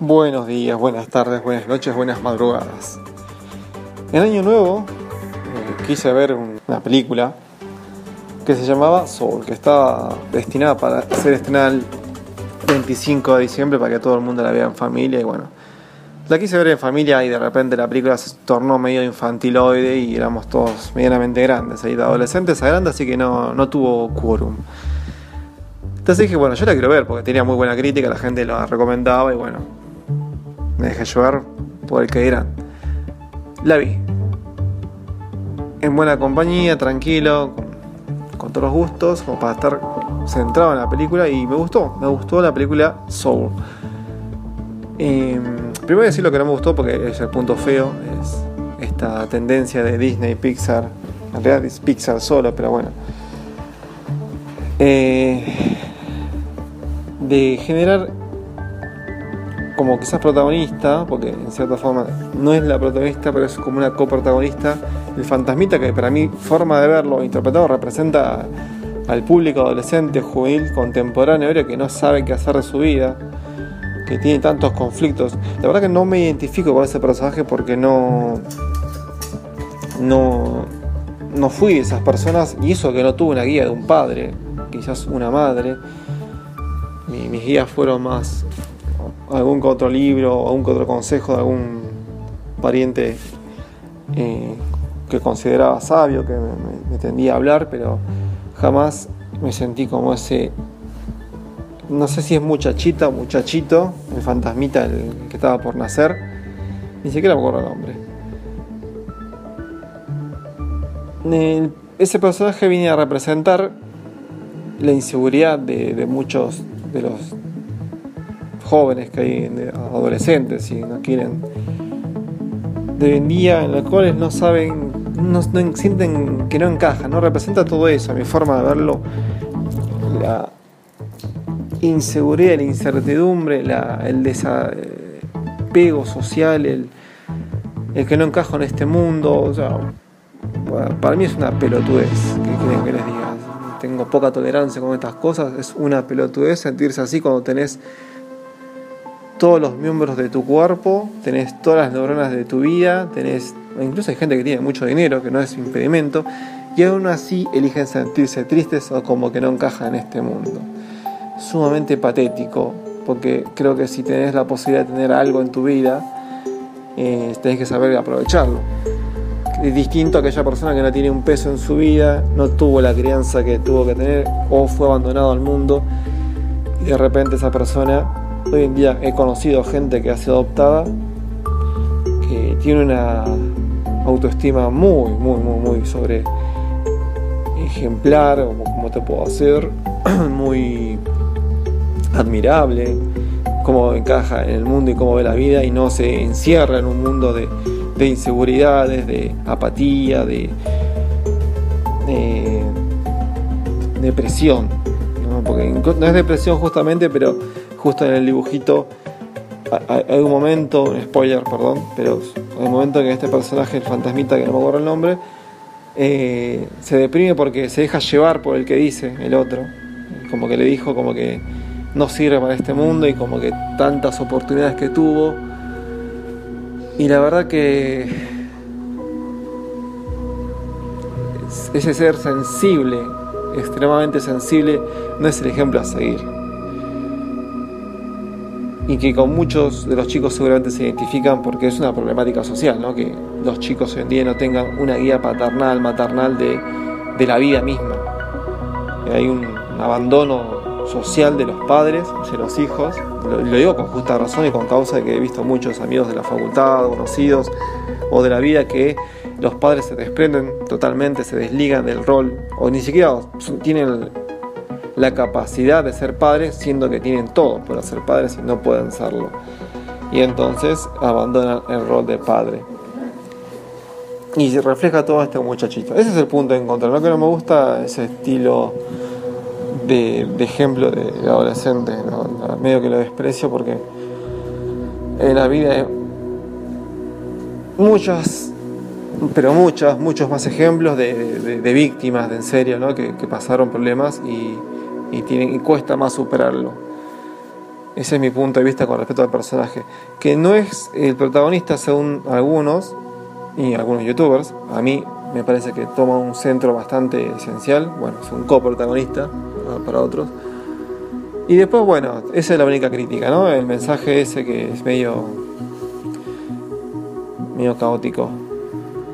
Buenos días, buenas tardes, buenas noches, buenas madrugadas. En Año Nuevo eh, quise ver una película que se llamaba Soul, que estaba destinada para ser estrenada el 25 de diciembre para que todo el mundo la vea en familia y bueno. La quise ver en familia y de repente la película se tornó medio infantiloide y éramos todos medianamente grandes, ahí de adolescentes a grandes, así que no, no tuvo quórum. Entonces dije, bueno, yo la quiero ver porque tenía muy buena crítica, la gente la recomendaba y bueno, me dejé llevar por el que dirán. La vi. En buena compañía, tranquilo, con, todos los gustos, como para estar centrado en la película y me gustó, me gustó la película Soul. Eh, primero decir lo que no me gustó porque es el punto feo, es esta tendencia de Disney, Pixar, en realidad es Pixar solo, pero bueno. Eh, de generar como quizás protagonista, porque en cierta forma no es la protagonista, pero es como una coprotagonista, el fantasmita que para mí forma de verlo interpretado representa al público adolescente, juvenil, contemporáneo, que no sabe qué hacer de su vida, que tiene tantos conflictos. La verdad que no me identifico con ese personaje porque no, no, no fui de esas personas y eso que no tuve una guía de un padre, quizás una madre mis guías fueron más algún otro libro o algún otro consejo de algún pariente eh, que consideraba sabio, que me, tendía a hablar, pero jamás me sentí como ese, no sé si es muchachita o muchachito, el fantasmita el que estaba por nacer, ni siquiera me acuerdo el nombre. ese personaje viene a representar la inseguridad de muchos de los jóvenes que hay, adolescentes, si no quieren, de día, en los cuales no saben, no, sienten que no encajan, no representa todo eso, mi forma de verlo, la inseguridad, la incertidumbre, el desapego social, el, el que no encajo en este mundo, o sea, para mí es una pelotudez, ¿qué quieren que les diga? tengo poca tolerancia con estas cosas, es una pelotudez sentirse así cuando tenés todos los miembros de tu cuerpo, tenés todas las neuronas de tu vida, tenés, incluso hay gente que tiene mucho dinero, que no es impedimento, y aún así eligen sentirse tristes o como que no encajan en este mundo. Sumamente patético, porque creo que si tenés la posibilidad de tener algo en tu vida, eh, tenés que saber aprovecharlo es distinto a aquella persona que no tiene un peso en su vida, no tuvo la crianza que tuvo que tener o fue abandonado al mundo y de repente esa persona, hoy en día he conocido gente que ha sido adoptada, que tiene una autoestima muy, muy, muy, muy sobre ejemplar, como te puedo hacer, muy admirable, cómo encaja en el mundo y cómo ve la vida y no se encierra en un mundo de de inseguridades, de apatía, de, depresión. ¿no? Porque no es depresión justamente, pero justo en el dibujito hay un momento, un spoiler, perdón, pero hay un momento en que este personaje, el fantasmita, que no me acuerdo el nombre, eh, se deprime porque se deja llevar por el que dice el otro. Como que le dijo como que no sirve para este mundo y como que tantas oportunidades que tuvo y la verdad que ese ser sensible, extremadamente sensible, no es el ejemplo a seguir. Y que con muchos de los chicos seguramente se identifican porque es una problemática social, ¿no? que los chicos hoy en día no tengan una guía paternal, maternal de, de la vida misma. Hay un abandono social de los padres de los hijos. Lo, digo con justa razón y con causa de que he visto muchos amigos de la facultad, conocidos o de la vida que los padres se desprenden totalmente, se desligan del rol o ni siquiera tienen la capacidad de ser padres siendo que tienen todo para ser padres y no pueden serlo. Y entonces abandonan el rol de padre. Y se refleja todo este muchachito. Ese es el punto de encontrar. Lo que no me gusta ese estilo de, ejemplo de, adolescente, medio que lo desprecio porque en la vida hay muchos, pero muchos, muchos más ejemplos de, víctimas de en serio, ¿no? que, pasaron problemas y, y, tienen, y cuesta más superarlo. Ese es mi punto de vista con respecto al personaje. Que no es el protagonista según algunos y algunos youtubers. A mí me parece que toma un centro bastante esencial. Bueno, es un coprotagonista para otros. Y después, bueno, esa es la única crítica, ¿no? El mensaje ese que es medio. medio caótico.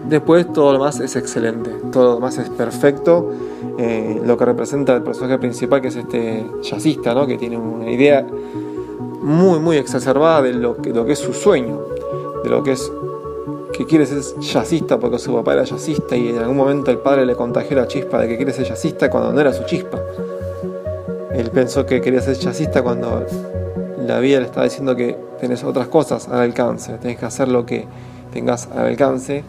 Después todo lo demás es excelente, todo lo demás es perfecto. Eh, lo que representa el personaje principal, que es este jazzista, ¿no? que tiene una idea muy, muy exacerbada de lo que, es su sueño, de lo que es que quiere ser jazzista porque su papá era jazzista y en algún momento el padre le contagió la chispa de que quiere ser jazzista cuando no era su chispa. Él pensó que quería ser jazzista cuando la vida le estaba diciendo que tenés otras cosas al alcance, tenés que hacer lo que tengas al alcance.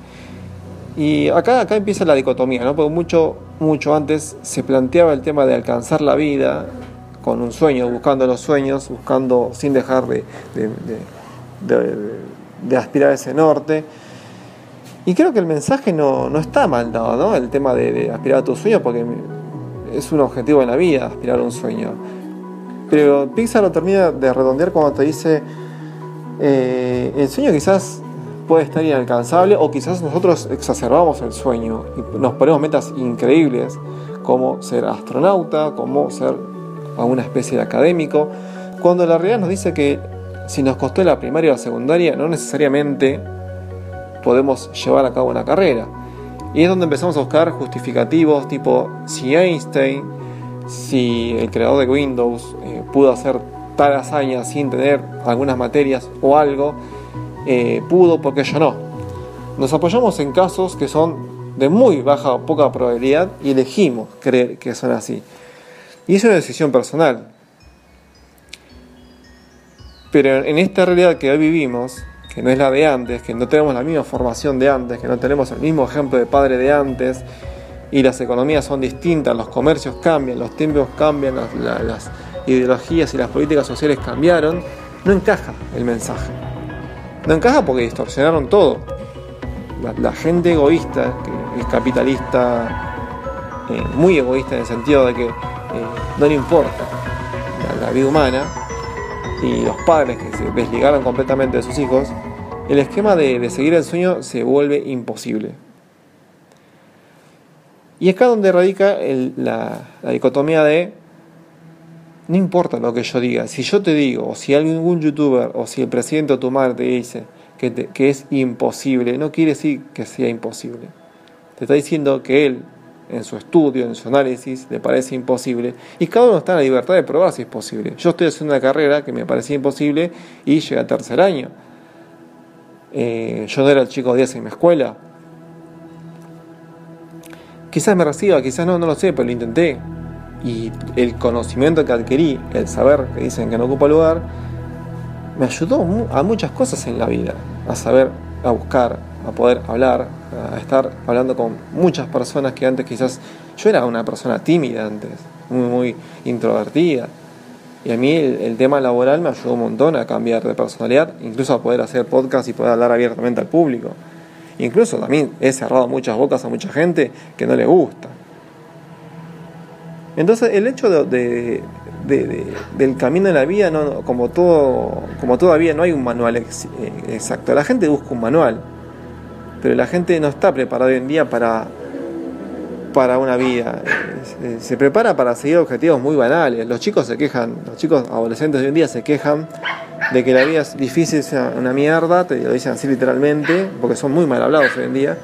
Y acá, acá empieza la dicotomía, ¿no? Porque mucho, mucho antes se planteaba el tema de alcanzar la vida con un sueño, buscando los sueños, buscando sin dejar de, aspirar a ese norte. Y creo que el mensaje no, no está mal dado, ¿no? El tema de, aspirar a tu sueño, porque es un objetivo en la vida, aspirar a un sueño. Pero Pixar lo termina de redondear cuando te dice, eh, el sueño quizás puede estar inalcanzable o quizás nosotros exacerbamos el sueño y nos ponemos metas increíbles como ser astronauta, como ser alguna especie de académico, cuando la realidad nos dice que si nos costó la primaria o la secundaria no necesariamente podemos llevar a cabo una carrera. Y es donde empezamos a buscar justificativos tipo si Einstein, si el creador de Windows eh, pudo hacer tal hazaña sin tener algunas materias o algo, eh, pudo porque yo no. Nos apoyamos en casos que son de muy baja o poca probabilidad y elegimos creer que son así. Y es una decisión personal. Pero en esta realidad que hoy vivimos, que no es la de antes, que no tenemos la misma formación de antes, que no tenemos el mismo ejemplo de padre de antes, y las economías son distintas, los comercios cambian, los tiempos cambian, las, ideologías y las políticas sociales cambiaron, no encaja el mensaje. No encaja porque distorsionaron todo. La, gente egoísta, que es capitalista, eh, muy egoísta en el sentido de que eh, no le importa la vida humana, y los padres que se desligaron completamente de sus hijos, el esquema de, seguir el sueño se vuelve imposible. Y es acá donde radica la, dicotomía de no importa lo que yo diga, si yo te digo, o si algún youtuber, o si el presidente o tu madre te dice que, que es imposible, no quiere decir que sea imposible. Te está diciendo que él en su estudio, en su análisis, le parece imposible. Y cada uno está en la libertad de probar si es posible. Yo estoy haciendo una carrera que me parecía imposible y llegué al tercer año. Eh, yo no era el chico 10 en mi escuela. Quizás me reciba, quizás no, no lo sé, pero lo intenté. Y el conocimiento que adquirí, el saber que dicen que no ocupa lugar, me ayudó a muchas cosas en la vida. A saber, a buscar, a poder hablar, a estar hablando con muchas personas que antes quizás yo era una persona tímida antes, muy, muy introvertida. Y a mí el, tema laboral me ayudó un montón a cambiar de personalidad, incluso a poder hacer podcast y poder hablar abiertamente al público. Incluso también he cerrado muchas bocas a mucha gente que no le gusta. Entonces el hecho de, del camino en la vida, como, todo, como todavía no hay un manual eh, exacto, la gente busca un manual pero la gente no está preparada hoy en día para, para una vida. Se, prepara para seguir objetivos muy banales. Los chicos se quejan, los chicos adolescentes de hoy en día se quejan de que la vida es difícil, es una mierda, te lo dicen así literalmente, porque son muy mal hablados hoy en día.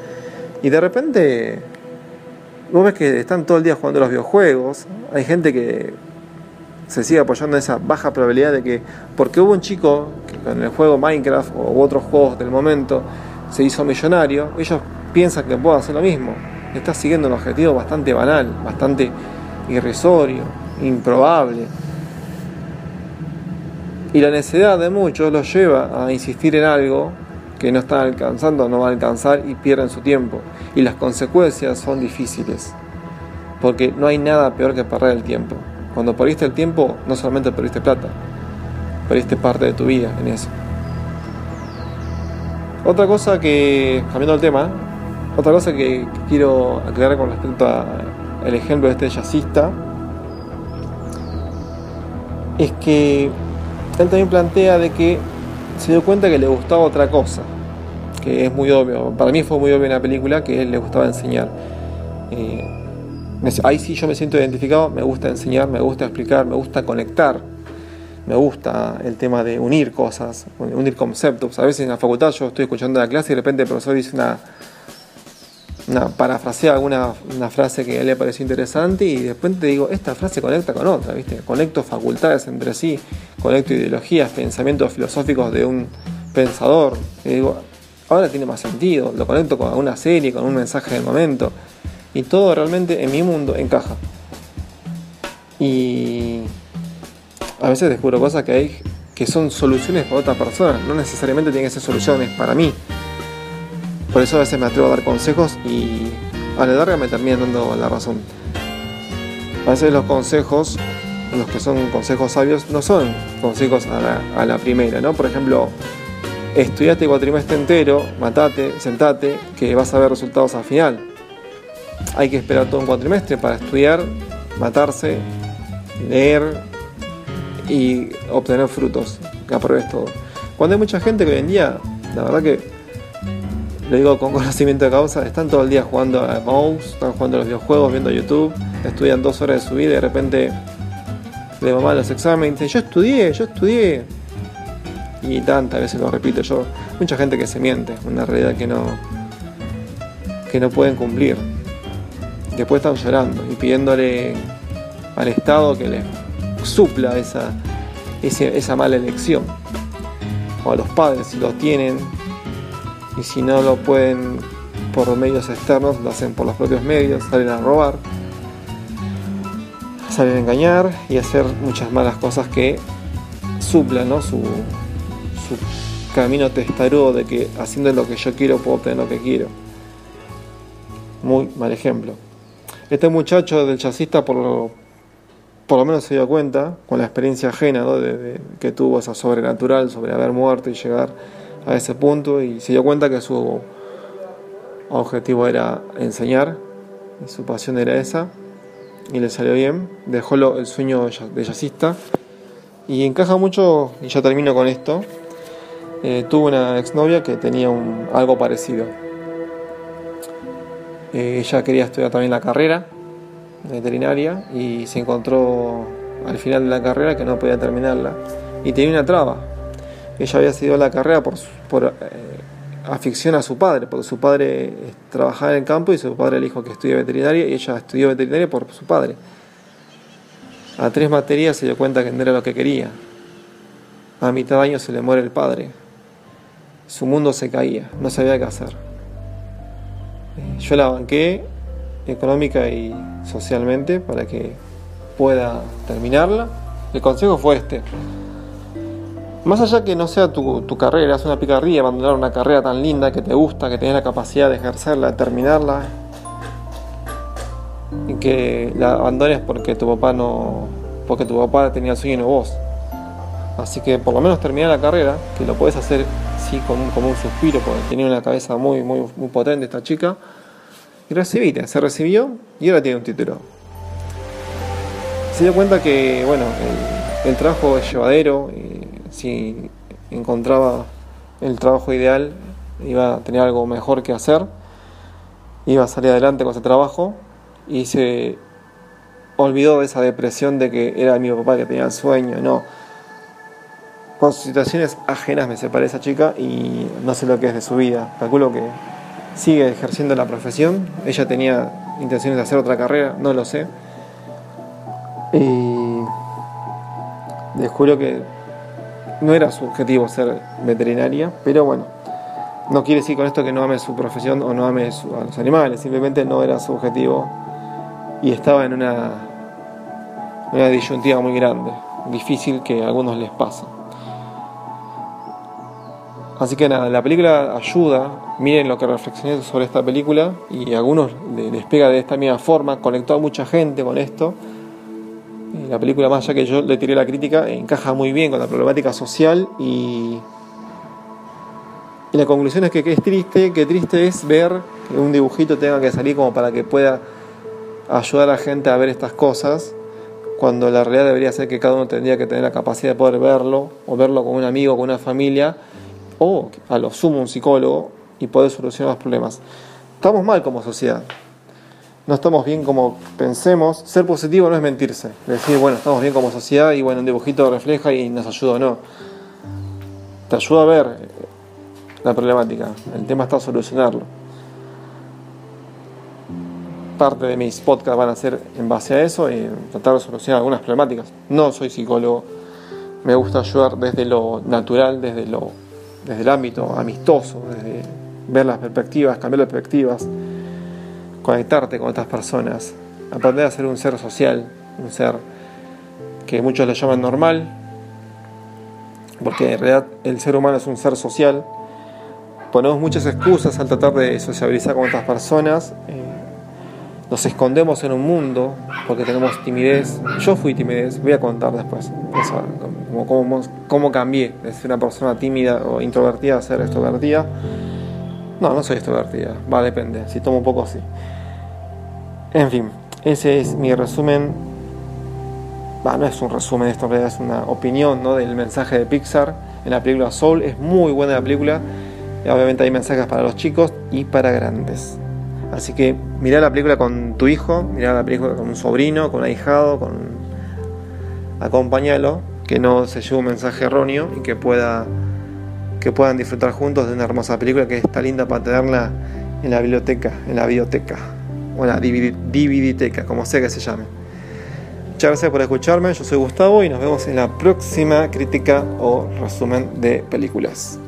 Y de repente vos ves que están todo el día jugando los videojuegos, hay gente que se sigue apoyando en esa baja probabilidad de que, porque hubo un chico que con el juego Minecraft o otros juegos del momento, se hizo millonario, ellos piensan que pueden hacer lo mismo. Está siguiendo un objetivo bastante banal, bastante irrisorio, improbable. Y la necesidad de muchos los lleva a insistir en algo que no están alcanzando, no van a alcanzar y pierden su tiempo. Y las consecuencias son difíciles, porque no hay nada peor que perder el tiempo. Cuando perdiste el tiempo, no solamente perdiste plata, perdiste parte de tu vida en eso. Otra cosa que, cambiando el tema, otra cosa que quiero aclarar con respecto al ejemplo de este jazzista es que él también plantea de que se dio cuenta que le gustaba otra cosa, que es muy obvio, para mí fue muy obvio en la película que él le gustaba enseñar. Eh, ahí sí yo me siento identificado, me gusta enseñar, me gusta explicar, me gusta conectar, me gusta el tema de unir cosas, unir conceptos. A veces en la facultad yo estoy escuchando la clase y de repente el profesor dice una, una parafrasea alguna una frase que le pareció interesante y después te digo, esta frase conecta con otra, ¿viste? Conecto facultades entre sí, conecto ideologías, pensamientos filosóficos de un pensador. Y digo, ahora tiene más sentido, lo conecto con una serie, con un mensaje del momento. Y todo realmente en mi mundo encaja. Y a veces descubro cosas que hay que son soluciones para otra persona, no necesariamente tienen que ser soluciones para mí. Por eso a veces me atrevo a dar consejos y a la larga me terminan dando la razón. A veces los consejos, los que son consejos sabios, no son consejos a la, primera, ¿no? Por ejemplo, estudiate cuatrimestre entero, matate, sentate, que vas a ver resultados al final. Hay que esperar todo un cuatrimestre para estudiar, matarse, leer y obtener frutos, que apruebes todo. Cuando hay mucha gente que hoy en día, la verdad que lo digo con conocimiento de causa, están todo el día jugando a mouse, están jugando a los videojuegos, viendo YouTube, estudian dos horas de su vida y de repente le mal los exámenes y dicen, yo estudié, yo estudié. Y tantas veces lo repito yo, mucha gente que se miente, una realidad que no, que no pueden cumplir. Después están llorando y pidiéndole al Estado que les supla esa, esa, esa mala elección. O a los padres, si los tienen, y si no lo pueden por medios externos, lo hacen por los propios medios, salen a robar, salen a engañar y hacer muchas malas cosas que suplan su, su camino testarudo de que haciendo lo que yo quiero puedo obtener lo que quiero. Muy mal ejemplo. Este muchacho del chasista por lo, por lo menos se dio cuenta, con la experiencia ajena de, que tuvo esa sobrenatural sobre haber muerto y llegar a ese punto y se dio cuenta que su objetivo era enseñar su pasión era esa y le salió bien, dejó el sueño de jazzista y encaja mucho, y ya termino con esto, eh, tuvo una exnovia que tenía un, algo parecido. Eh, ella quería estudiar también la carrera veterinaria y se encontró al final de la carrera que no podía terminarla y tenía una traba ella había seguido la carrera por, por eh, afición a su padre, porque su padre trabajaba en el campo y su padre le dijo que estudia veterinaria y ella estudió veterinaria por su padre. A tres materias se dio cuenta que no era lo que quería. A mitad de año se le muere el padre. Su mundo se caía, no sabía qué hacer. Eh, yo la banqué económica y socialmente para que pueda terminarla. El consejo fue este. Más allá que no sea tu, carrera, es una picardía abandonar una carrera tan linda que te gusta, que tenés la capacidad de ejercerla, de terminarla, y que la abandones porque tu papá no, porque tu papá tenía el sueño vos. Así que por lo menos terminar la carrera, que lo puedes hacer sí con un, como un suspiro, porque tenía una cabeza muy, muy, muy potente esta chica, y recibiste, se recibió y ahora tiene un título. Se dio cuenta que, bueno, el, trabajo es llevadero. Si encontraba el trabajo ideal, iba a tener algo mejor que hacer, iba a salir adelante con ese trabajo y se olvidó de esa depresión de que era mi papá que tenía el sueño, no. Con situaciones ajenas me separé esa chica y no sé lo que es de su vida. Calculo que sigue ejerciendo la profesión. Ella tenía intenciones de hacer otra carrera, no lo sé. Y descubro que no era su objetivo ser veterinaria, pero bueno, no quiere decir con esto que no ame su profesión o no ame a los animales, simplemente no era su objetivo y estaba en una, una disyuntiva muy grande, difícil que a algunos les pasa. Así que nada, la película ayuda, miren lo que reflexioné sobre esta película y a algunos les pega de esta misma forma, conectó a mucha gente con esto la película, más allá que yo le tiré la crítica, encaja muy bien con la problemática social y, y la conclusión es que, es triste, que triste es ver que un dibujito tenga que salir como para que pueda ayudar a la gente a ver estas cosas, cuando la realidad debería ser que cada uno tendría que tener la capacidad de poder verlo, o verlo con un amigo, con una familia, o a lo sumo un psicólogo y poder solucionar los problemas. Estamos mal como sociedad. No estamos bien como pensemos. Ser positivo no es mentirse. Decir, bueno, estamos bien como sociedad y bueno, un dibujito refleja y nos ayuda o no. Te ayuda a ver la problemática. El tema está solucionarlo. Parte de mis podcasts van a ser en base a eso y tratar de solucionar algunas problemáticas. No soy psicólogo. Me gusta ayudar desde lo natural, desde lo desde el ámbito amistoso, desde ver las perspectivas, cambiar las perspectivas, conectarte con otras personas, aprender a ser un ser social, un ser que muchos le llaman normal, porque en realidad el ser humano es un ser social. Ponemos muchas excusas al tratar de sociabilizar con otras personas. Eh, nos escondemos en un mundo porque tenemos timidez. Yo fui timidez, voy a contar después cómo, cómo, cambié de ser una persona tímida o introvertida a ser extrovertida. No, no soy extrovertida, va, depende, si tomo un poco sí. En fin, ese es mi resumen. Va, no es un resumen, esto en realidad es una opinión ¿no? del mensaje de Pixar en la película Soul. Es muy buena la película. Obviamente hay mensajes para los chicos y para grandes. Así que mirá la película con tu hijo, mirá la película con un sobrino, con un ahijado, con... acompáñalo, que no se lleve un mensaje erróneo y que pueda que puedan disfrutar juntos de una hermosa película que está linda para tenerla en la biblioteca, en la biblioteca o en la DVD, como sea que se llame. Muchas gracias por escucharme, yo soy Gustavo y nos vemos en la próxima crítica o resumen de películas.